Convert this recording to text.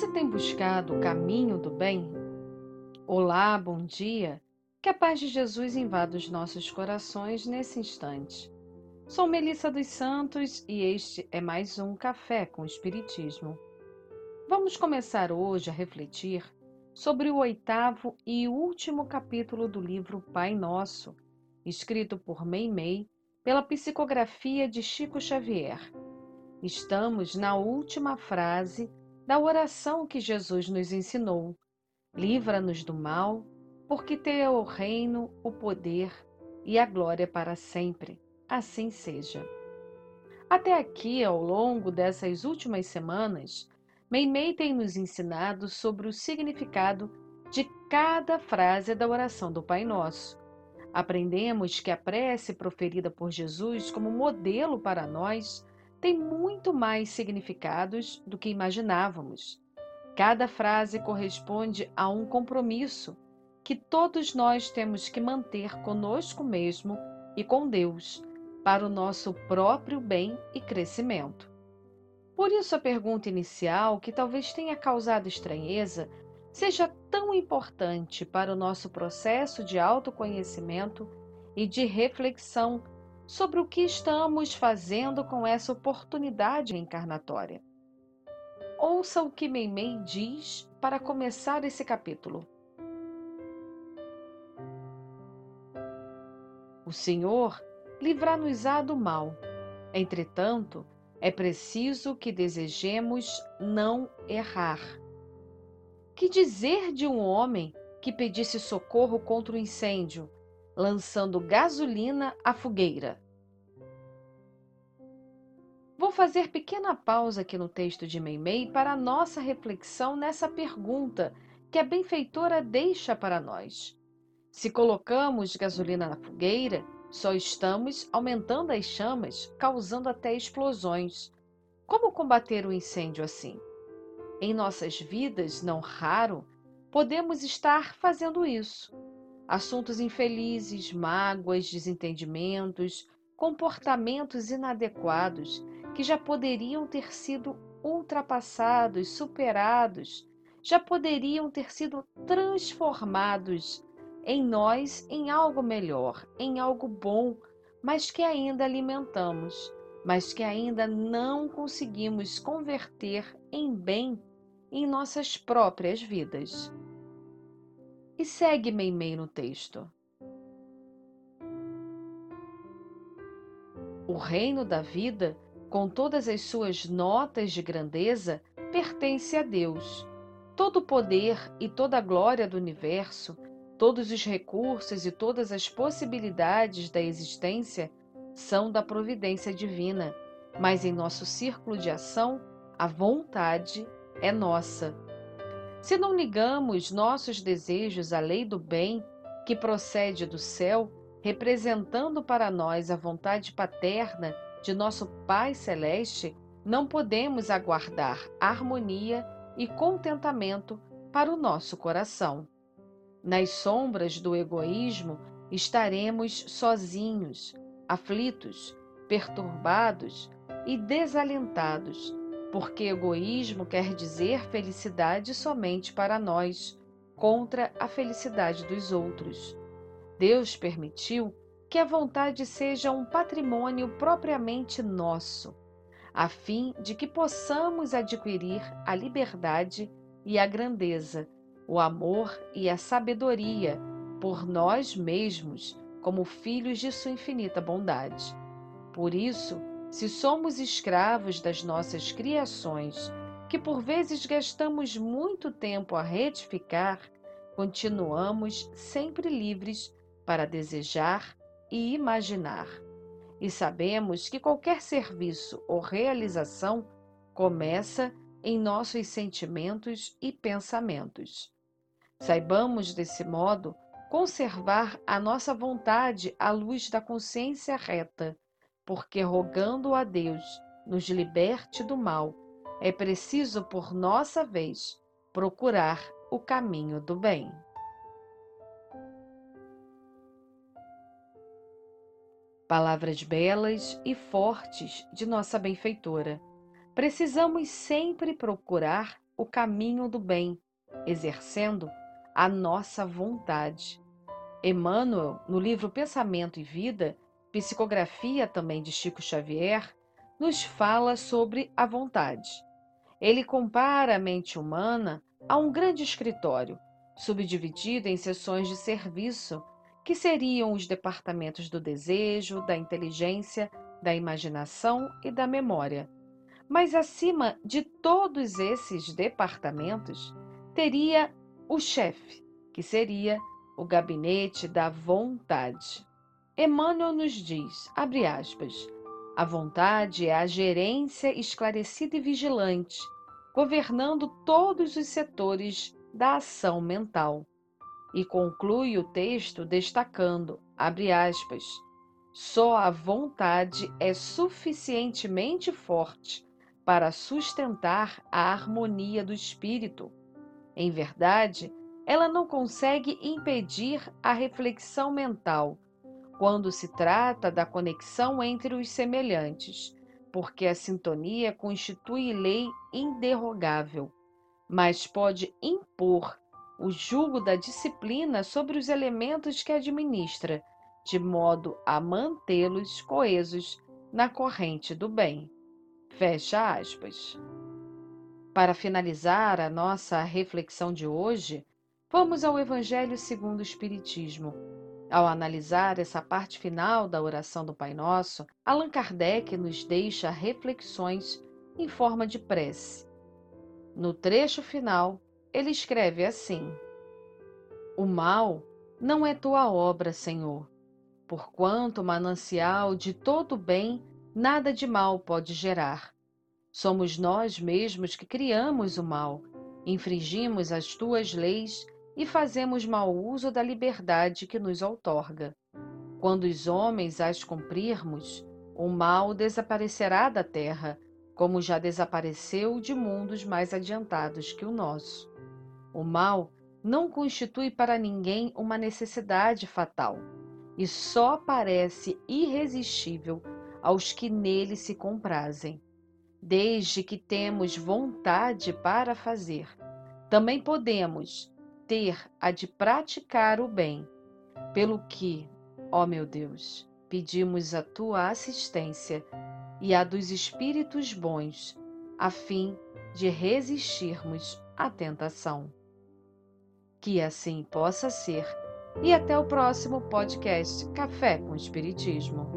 Você tem buscado o caminho do bem? Olá, bom dia. Que a paz de Jesus invada os nossos corações nesse instante. Sou Melissa dos Santos e este é mais um Café com Espiritismo. Vamos começar hoje a refletir sobre o oitavo e último capítulo do livro Pai Nosso, escrito por Meimei pela psicografia de Chico Xavier. Estamos na última frase da oração que Jesus nos ensinou. Livra-nos do mal, porque teu é o reino, o poder e a glória para sempre. Assim seja. Até aqui, ao longo dessas últimas semanas, Meimei tem nos ensinado sobre o significado de cada frase da oração do Pai Nosso. Aprendemos que a prece proferida por Jesus como modelo para nós tem muito mais significados do que imaginávamos. Cada frase corresponde a um compromisso que todos nós temos que manter conosco mesmo e com Deus, para o nosso próprio bem e crescimento. Por isso, a pergunta inicial, que talvez tenha causado estranheza, seja tão importante para o nosso processo de autoconhecimento e de reflexão sobre o que estamos fazendo com essa oportunidade encarnatória. Ouça o que Meimei diz para começar esse capítulo. O Senhor livrar-nos-á do mal. Entretanto, é preciso que desejemos não errar. Que dizer de um homem que pedisse socorro contra o incêndio, lançando gasolina à fogueira. Vou fazer pequena pausa aqui no texto de Meimei para nossa reflexão nessa pergunta que a benfeitora deixa para nós. Se colocamos gasolina na fogueira, só estamos aumentando as chamas, causando até explosões. Como combater o incêndio assim? Em nossas vidas, não raro, podemos estar fazendo isso assuntos infelizes, mágoas, desentendimentos, comportamentos inadequados que já poderiam ter sido ultrapassados, superados, já poderiam ter sido transformados em nós em algo melhor, em algo bom, mas que ainda alimentamos, mas que ainda não conseguimos converter em bem em nossas próprias vidas e segue Meimei no texto. O reino da vida, com todas as suas notas de grandeza, pertence a Deus. Todo o poder e toda a glória do universo, todos os recursos e todas as possibilidades da existência são da providência divina, mas em nosso círculo de ação, a vontade é nossa se não ligamos nossos desejos à lei do bem, que procede do céu, representando para nós a vontade paterna de nosso Pai Celeste, não podemos aguardar harmonia e contentamento para o nosso coração. Nas sombras do egoísmo estaremos sozinhos, aflitos, perturbados e desalentados porque egoísmo quer dizer felicidade somente para nós, contra a felicidade dos outros. Deus permitiu que a vontade seja um patrimônio propriamente nosso, a fim de que possamos adquirir a liberdade e a grandeza, o amor e a sabedoria por nós mesmos, como filhos de Sua infinita bondade. Por isso, se somos escravos das nossas criações, que por vezes gastamos muito tempo a retificar, continuamos sempre livres para desejar e imaginar. E sabemos que qualquer serviço ou realização começa em nossos sentimentos e pensamentos. Saibamos, desse modo, conservar a nossa vontade à luz da consciência reta porque rogando a Deus nos liberte do mal, é preciso, por nossa vez, procurar o caminho do bem. Palavras belas e fortes de nossa benfeitora. Precisamos sempre procurar o caminho do bem, exercendo a nossa vontade. Emmanuel, no livro Pensamento e Vida, psicografia também de Chico Xavier, nos fala sobre a vontade. Ele compara a mente humana a um grande escritório, subdividido em seções de serviço, que seriam os departamentos do desejo, da inteligência, da imaginação e da memória. Mas acima de todos esses departamentos, teria o chefe, que seria o gabinete da vontade. Emmanuel nos diz, abre aspas, a vontade é a gerência esclarecida e vigilante, governando todos os setores da ação mental. E conclui o texto destacando, abre aspas, só a vontade é suficientemente forte para sustentar a harmonia do espírito. Em verdade, ela não consegue impedir a reflexão mental quando se trata da conexão entre os semelhantes, porque a sintonia constitui lei inderrogável, mas pode impor o jugo da disciplina sobre os elementos que administra, de modo a mantê-los coesos na corrente do bem. Fecha aspas. Para finalizar a nossa reflexão de hoje, vamos ao Evangelho segundo o Espiritismo ao analisar essa parte final da oração do Pai Nosso, Allan Kardec nos deixa reflexões em forma de prece. No trecho final, ele escreve assim: O mal não é tua obra, Senhor, porquanto manancial de todo bem nada de mal pode gerar. Somos nós mesmos que criamos o mal, infringimos as tuas leis e fazemos mau uso da liberdade que nos outorga. Quando os homens as cumprirmos, o mal desaparecerá da terra, como já desapareceu de mundos mais adiantados que o nosso. O mal não constitui para ninguém uma necessidade fatal e só parece irresistível aos que nele se comprazem. Desde que temos vontade para fazer, também podemos, ter a de praticar o bem, pelo que, ó meu Deus, pedimos a tua assistência e a dos espíritos bons, a fim de resistirmos à tentação. Que assim possa ser. E até o próximo podcast Café com Espiritismo.